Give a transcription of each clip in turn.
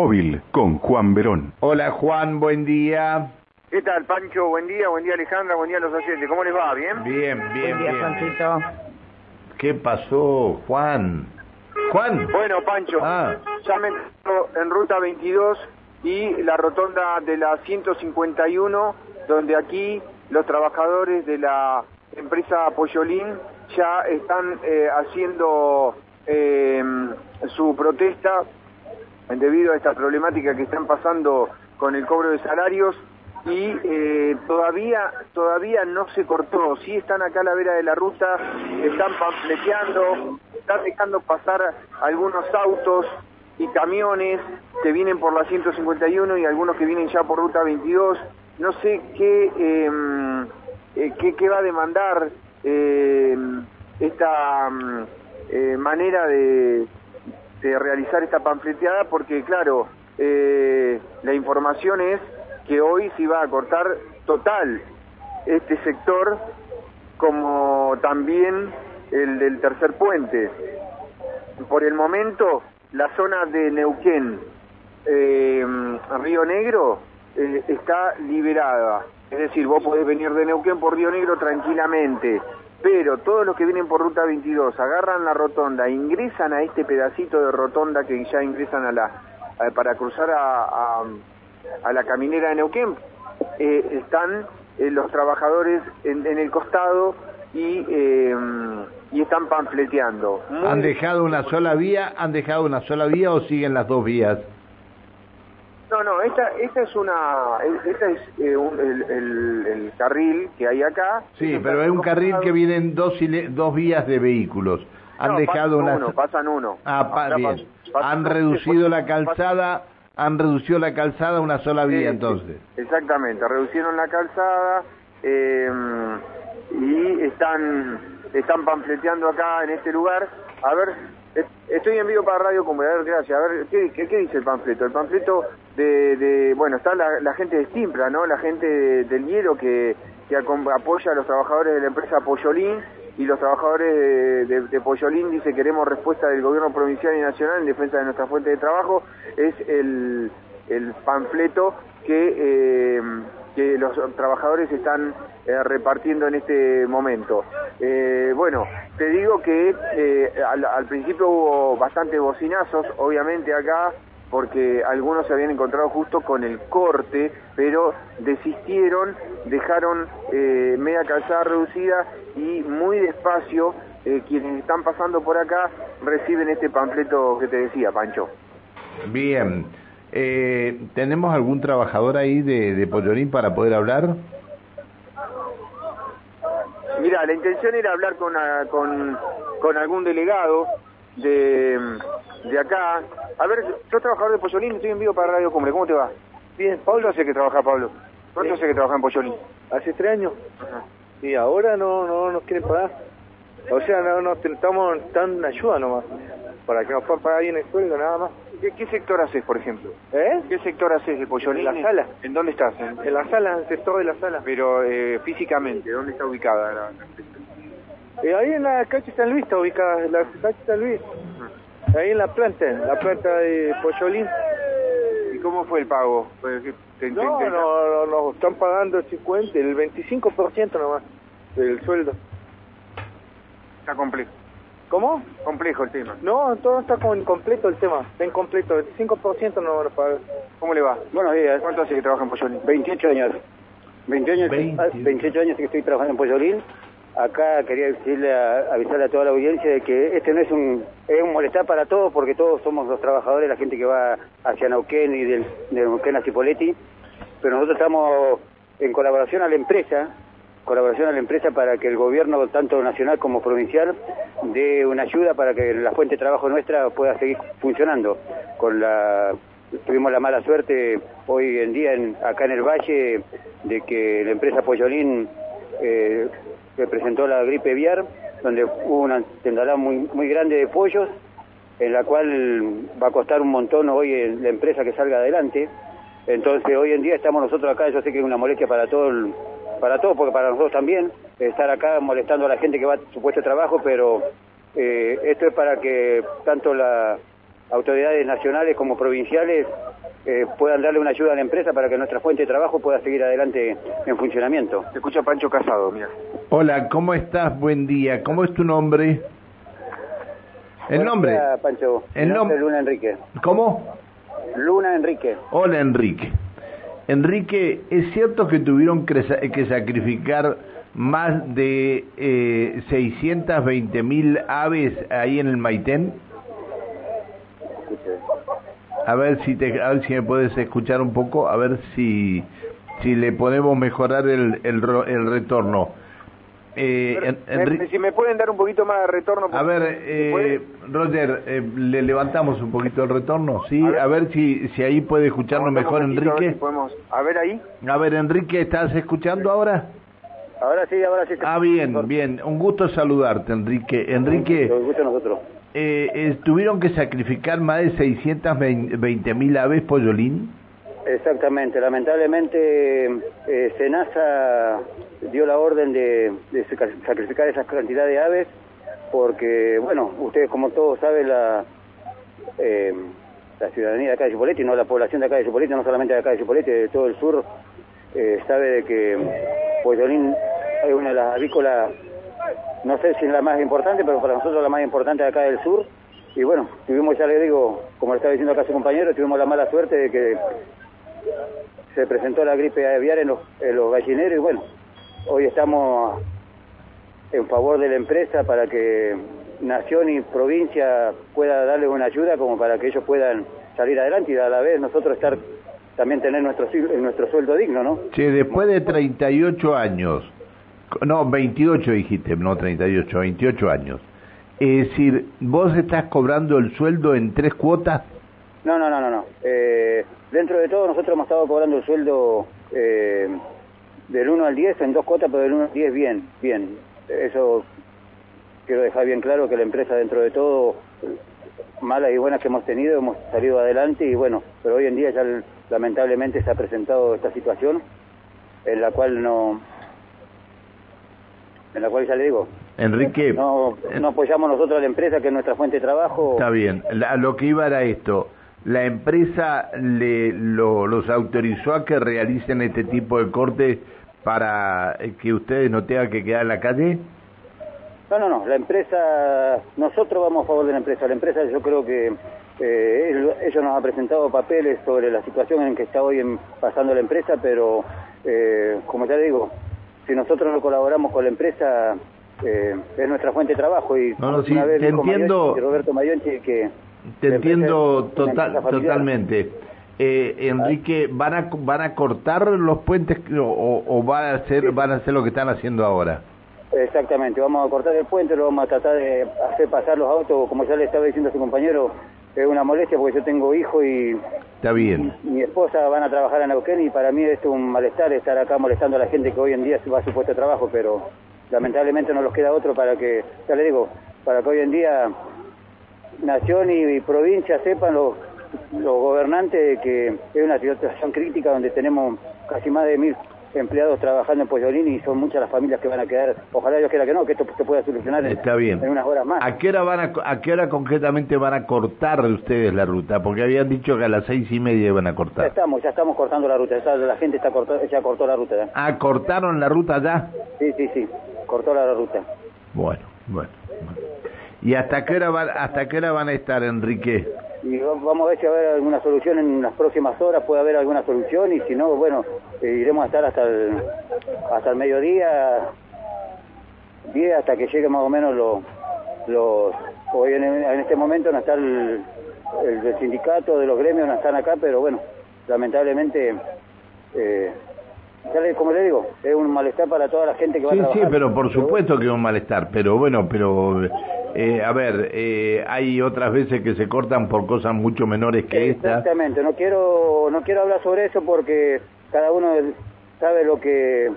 Móvil con Juan Verón. Hola Juan, buen día. ¿Qué tal, Pancho? Buen día, buen día, Alejandra, buen día a los oyentes. ¿Cómo les va? ¿Bien? Bien, bien, Buen día, bien. Juancito. ¿Qué pasó, Juan? Juan. Bueno, Pancho, Ah. ya me encuentro en ruta 22 y la rotonda de la 151, donde aquí los trabajadores de la empresa Poyolín ya están eh, haciendo eh, su protesta debido a esta problemática que están pasando con el cobro de salarios y eh, todavía todavía no se cortó, sí están acá a la vera de la ruta, están pamfleteando, están dejando pasar algunos autos y camiones que vienen por la 151 y algunos que vienen ya por ruta 22, no sé qué eh, qué, qué va a demandar eh, esta mm, eh, manera de, de realizar esta panfleteada porque claro eh, la información es que hoy se iba a cortar total este sector como también el del tercer puente. Por el momento la zona de Neuquén eh, Río Negro eh, está liberada. Es decir vos podés venir de Neuquén por Río Negro tranquilamente pero todos los que vienen por ruta 22 agarran la rotonda, ingresan a este pedacito de rotonda que ya ingresan a la a- para cruzar a, a- la caminera de Neuquén, eh, están eh, los trabajadores en, en el costado y, eh, y están panfleteando. ¿Han dejado una sola vía? ¿Han dejado una sola vía o siguen las dos vías? No, no, esta, esta es una, esta es eh, un- el, el- el carril que hay acá. Sí, pero es un carril que vienen dos, dos vías de vehículos. Han No, dejado pasan una... uno, pasan uno. Ah, pa- bien. pasan Han reducido después la calzada, han reducido la calzada a una sola vía entonces. Exactamente, reducieron la calzada eh, y están están panfleteando acá en este lugar. A ver, es- estoy en vivo para Radio Comunidad, gracias. A ver, ¿qué, qué, qué dice el panfleto? El panfleto de, de bueno, está la, gente de Stimpla, ¿no? La gente de- del hielo que, que apoya a los trabajadores de la empresa Poyolín y los trabajadores de, de, de Poyolín dice queremos respuesta del gobierno provincial y nacional en defensa de nuestra fuente de trabajo. Es el, el panfleto que, eh, que los trabajadores están eh, repartiendo en este momento. Eh, bueno, te digo que eh, al, al principio hubo bastante bocinazos, obviamente acá, porque algunos se habían encontrado justo con el corte, pero desistieron, dejaron eh, media calzada reducida y muy despacio eh, quienes están pasando por acá reciben este panfleto que te decía, Pancho. Bien. Eh, ¿Tenemos algún trabajador ahí de, de Pollolín para poder hablar? Mira, la intención era hablar con, con, con algún delegado de, de acá. A ver, yo trabajador de Pollolín, estoy en vivo para Radio Cumbre, ¿cómo te va? Bien, Pablo hace que trabaja, Pablo. ¿Cuánto hace que trabaja en Pollolín? Hace tres años. Y ahora no, no nos quieren pagar. O sea, no, no estamos dando ayuda nomás. Para que nos puedan pagar bien el sueldo, nada más. ¿Qué, qué sector haces, por ejemplo? ¿Eh? ¿Qué sector haces de Pollolín? En la sala. ¿En dónde estás? En- En la sala, en el sector de la sala. Pero eh, físicamente, ¿dónde está ubicada? la- Eh, ahí en la calle San Luis está ubicada, la calle San Luis. Ahí en la planta, en la planta de Pollolín. ¿Y cómo fue el pago? Pues, ¿qué- te- te- No, no, no, nos están pagando el 50, el 25% nomás del sueldo. Está complejo. ¿Cómo? Complejo el tema. No, todo está con, incompleto el tema. Está incompleto, el 25% no van a pagar. ¿Cómo le va? Buenos días. ¿Cuánto hace que trabaja en Pollolín? 28 años. 20 años, 20. ah, 28 años que estoy trabajando en Pollolín. Acá quería decirle a- avisarle a toda la audiencia de que este no es un es un molestar para todos porque todos somos los trabajadores, la gente que va hacia Neuquén y del, de Neuquén a Cipolletti, pero nosotros estamos en colaboración a la empresa, colaboración a la empresa para que el gobierno tanto nacional como provincial dé una ayuda para que la fuente de trabajo nuestra pueda seguir funcionando. Con la tuvimos la mala suerte hoy en día acá en el valle de que la empresa Pollolín eh, se presentó la gripe aviar, donde hubo una tendalada muy muy grande de pollos, en la cual va a costar un montón hoy la empresa que salga adelante. Entonces hoy en día estamos nosotros acá, yo sé que es una molestia para todo para todos, porque para nosotros también, estar acá molestando a la gente que va a su puesto de trabajo, pero eh, esto es para que tanto la, autoridades nacionales como provinciales eh, puedan darle una ayuda a la empresa para que nuestra fuente de trabajo pueda seguir adelante en funcionamiento. Se escucha Pancho Casado, mira. Hola, ¿cómo estás? Buen día. ¿Cómo es tu nombre? El nombre. día, Pancho. El Mi nombre Luna Enrique. ¿Cómo? Luna Enrique. Hola, Enrique. Enrique, ¿es cierto que tuvieron que, sa- que sacrificar más de eh, 620 mil aves ahí en el Maitén? Escuche. A ver si te, a ver si me puedes escuchar un poco, a ver si si le podemos mejorar el el, el retorno. Eh, en- Me- Enri- si me pueden dar un poquito más de retorno. a ver, eh, Roger, eh, le levantamos un poquito el retorno, sí, A ver. a ver si si ahí puede escucharnos mejor un poquito, a ver Enrique. si podemos- A ver ahí. A ver, Enrique, ¿estás escuchando ahora? Ahora sí, ahora sí. Ah, bien, bien. Un gusto saludarte, Enrique. Enrique, Lo escucho nosotros. Eh, eh, ¿tuvieron que sacrificar más de 620 mil aves, Pollolín? Exactamente, lamentablemente eh, Senasa dio la orden de, de sac- sacrificar esa cantidad de aves porque, bueno, ustedes como todos saben, la, eh, ciudadanía de acá de Chipolete, no la población de acá de Chipolete, no solamente de acá de Chipolete, de todo el sur, eh, sabe de que Pollolín es una de las avícolas, no sé si es la más importante, pero para nosotros la más importante acá del sur. Y bueno, tuvimos, ya le digo, como le estaba diciendo acá su compañero, tuvimos la mala suerte de que se presentó la gripe aviar en los, gallineros y bueno, hoy estamos en favor de la empresa para que nación y provincia pueda darle una ayuda como para que ellos puedan salir adelante y a la vez nosotros estar también tener nuestro nuestro sueldo digno, ¿no? Che, después de 38 años, no, 28 dijiste, no 38, 28 años. Es decir, ¿vos estás cobrando el sueldo en tres cuotas? No, no, no, no, no. Eh, dentro de todo nosotros hemos estado cobrando el sueldo eh, del 1 al 10 en dos cuotas, pero del 1 al 10 bien, bien. Eso quiero dejar bien claro que la empresa dentro de todo, malas y buenas que hemos tenido, hemos salido adelante y bueno, pero hoy en día ya lamentablemente se ha presentado esta situación en la cual no, en la cual ya le digo, Enrique, no, no apoyamos nosotros a la empresa que es nuestra fuente de trabajo. está bien. La- lo que iba era esto. ¿La empresa le, lo- los autorizó a que realicen este tipo de cortes para eh, que ustedes no tengan que quedar en la calle? No, no, no, la empresa, nosotros vamos a favor de la empresa. La empresa yo creo que eh, ellos, ellos nos han presentado papeles sobre la situación en que está hoy en- pasando la empresa, pero eh, como ya digo, si nosotros no colaboramos con la empresa, eh, es nuestra fuente de trabajo. Y No, no, sí, una vez te entiendo. Roberto Mayonchi que... Te entiendo total, totalmente. Eh, Enrique, ¿van a, ¿van a cortar los puentes o, o- o van a hacer van a hacer lo que están haciendo ahora? Exactamente, vamos a cortar el puente, lo vamos a tratar de hacer pasar los autos, como ya le estaba diciendo a su compañero, es una molestia porque yo tengo hijo y Está bien. mi esposa van a trabajar en Neuquén y para mí es un malestar estar acá molestando a la gente que hoy en día va a su puesto de trabajo, pero lamentablemente no nos queda otro para que, ya le digo, para que hoy en día nación y, y provincia sepan los, los gobernantes que es una situación crítica donde tenemos casi más de mil empleados trabajando en Pollolín y son muchas las familias que van a quedar, ojalá Dios quiera que no, que esto se pueda solucionar en, Está bien. en unas horas más. ¿A qué hora van a, a qué hora concretamente van a cortar ustedes la ruta? Porque habían dicho que a las seis y media iban a Ya cortar. estamos, ya estamos cortando la ruta, ya la gente está cortó, ya cortó la ruta. ya. Ah, cortaron la ruta ya. Sí, sí, sí, cortó la ruta. Bueno, bueno. bueno. ¿Y hasta qué hora van, hasta qué hora van a estar, Enrique? Y va- vamos a ver si va a haber alguna solución en las próximas horas, puede haber alguna solución y si no, bueno, eh, iremos a estar hasta el, hasta el mediodía, 10 hasta que llegue más o menos los... los hoy en, en este momento no está el, el sindicato, de los gremios no están acá, pero bueno, lamentablemente, eh, como le digo, es un malestar para toda la gente que va a Sí, trabajar. sí, pero por supuesto que es un malestar, pero bueno, pero eh, a ver, eh, hay otras veces que se cortan por cosas mucho menores que esta. Exactamente, no quiero no quiero hablar sobre eso porque cada uno sabe lo que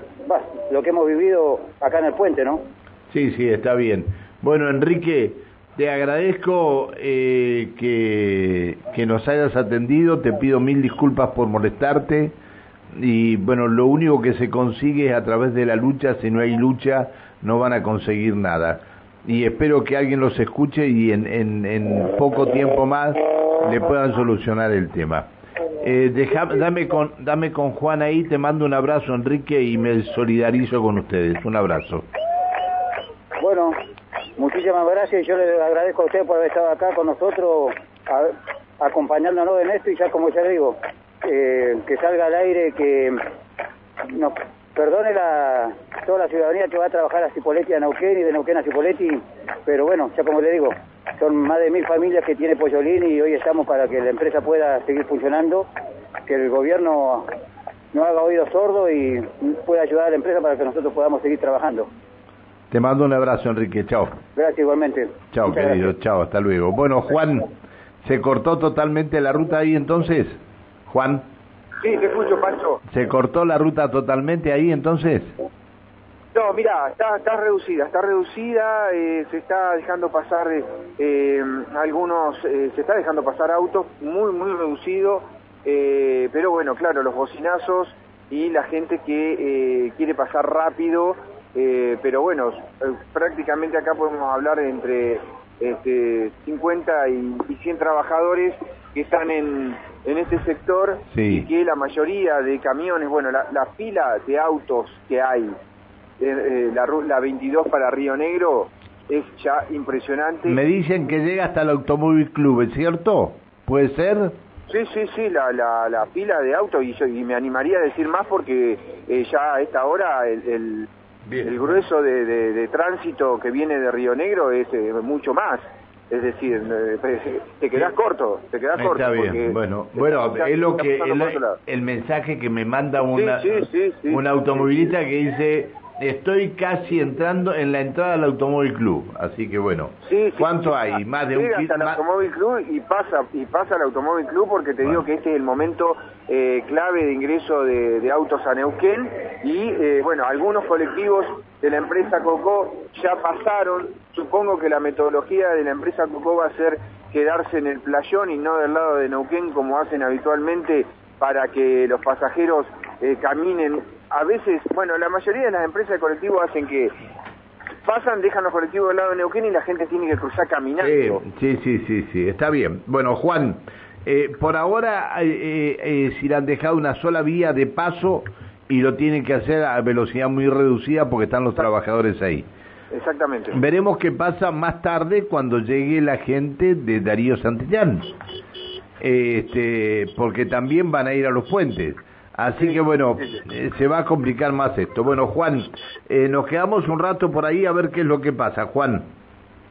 lo que hemos vivido acá en el puente, ¿no? Sí, sí, está bien. Bueno, Enrique, te agradezco eh, que, que nos hayas atendido, te pido mil disculpas por molestarte y bueno, lo único que se consigue es a través de la lucha, si no hay lucha no van a conseguir nada. Y espero que alguien los escuche y en, en, en poco tiempo más le puedan solucionar el tema. Eh, deja- dame, con, dame con Juan ahí, te mando un abrazo Enrique y me solidarizo con ustedes. Un abrazo. Bueno, muchísimas gracias y yo le agradezco a usted por haber estado acá con nosotros, a- acompañándonos en esto y ya como ya digo, eh, que salga al aire, que nos perdone la, toda la ciudadanía que va a trabajar a Cipolletti a Neuquén y de Neuquén a Cipolletti, pero bueno, ya como le digo, son más de mil familias que tiene Pollolín y hoy estamos para que la empresa pueda seguir funcionando, que el gobierno no haga oídos sordos y pueda ayudar a la empresa para que nosotros podamos seguir trabajando. Te mando un abrazo Enrique, chao. Gracias igualmente. Chao querido, chao, hasta luego. Bueno Juan, ¿se cortó totalmente la ruta ahí entonces? Juan, Sí, te escucho, Pancho. ¿se cortó la ruta totalmente ahí entonces? No, mira, está, está reducida, está reducida, eh, se está dejando pasar eh, algunos, eh, se está dejando pasar autos muy, muy reducido, pero bueno, claro, los bocinazos y la gente que quiere pasar rápido, pero bueno, prácticamente acá podemos hablar entre este, 50 y, y 100 trabajadores que están en, en este sector Sí. y que la mayoría de camiones, bueno, la, la fila de autos que hay eh, eh, la, ru- la 22 para Río Negro es ya impresionante. Me dicen que llega hasta el Automóvil Club, ¿es cierto? ¿Puede ser? Sí, sí, sí, la, la, la fila de autos y, yo, y me animaría a decir más porque eh, ya a esta hora el, el, el grueso de, de- de tránsito que viene de Río Negro es eh, mucho más. Es decir, te quedás corto, te quedás corto. Está porque bien, bueno, bueno, es lo que el, el mensaje que me manda una, sí, sí, sí, un automovilista que dice estoy casi entrando en la entrada al Automóvil Club, así que bueno, Sí, sí, ¿cuánto sí, hay? Más de un hasta el más- Automóvil Club y pasa y pasa al Automóvil Club porque te Bueno. digo que este es el momento eh, clave de ingreso de, de autos a Neuquén y eh, bueno, algunos colectivos de la empresa Cocó ya pasaron, supongo que la metodología de la empresa Cocó va a ser quedarse en el playón y no del lado de Neuquén como hacen habitualmente para que los pasajeros eh, caminen. A veces, bueno, la mayoría de las empresas de colectivos hacen que pasan, dejan los colectivos del lado de Neuquén y la gente tiene que cruzar caminando. Sí, sí, sí, sí, sí, está bien. Bueno, Juan, eh, por ahora eh, eh, eh, si le han dejado una sola vía de paso y lo tienen que hacer a velocidad muy reducida porque están los trabajadores ahí. Exactamente. Veremos qué pasa más tarde cuando llegue la gente de Darío Santillán, este, porque también van a ir a los puentes. Así que bueno, eh, se va a complicar más esto. Bueno, Juan, eh, nos quedamos un rato por ahí a ver qué es lo que pasa. Juan.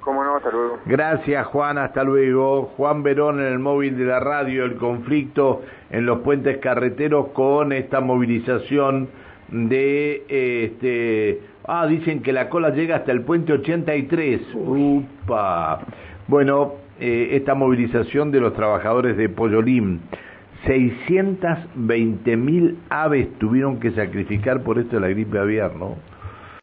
Cómo no, hasta luego. Gracias Juan, hasta luego. Juan Verón en el móvil de la radio, el conflicto en los puentes carreteros con esta movilización de eh, este ah dicen que la cola llega hasta el puente 83. Upa. Bueno, esta movilización de los trabajadores de Pollolín 620 mil aves tuvieron que sacrificar por esto de la gripe aviar, ¿no?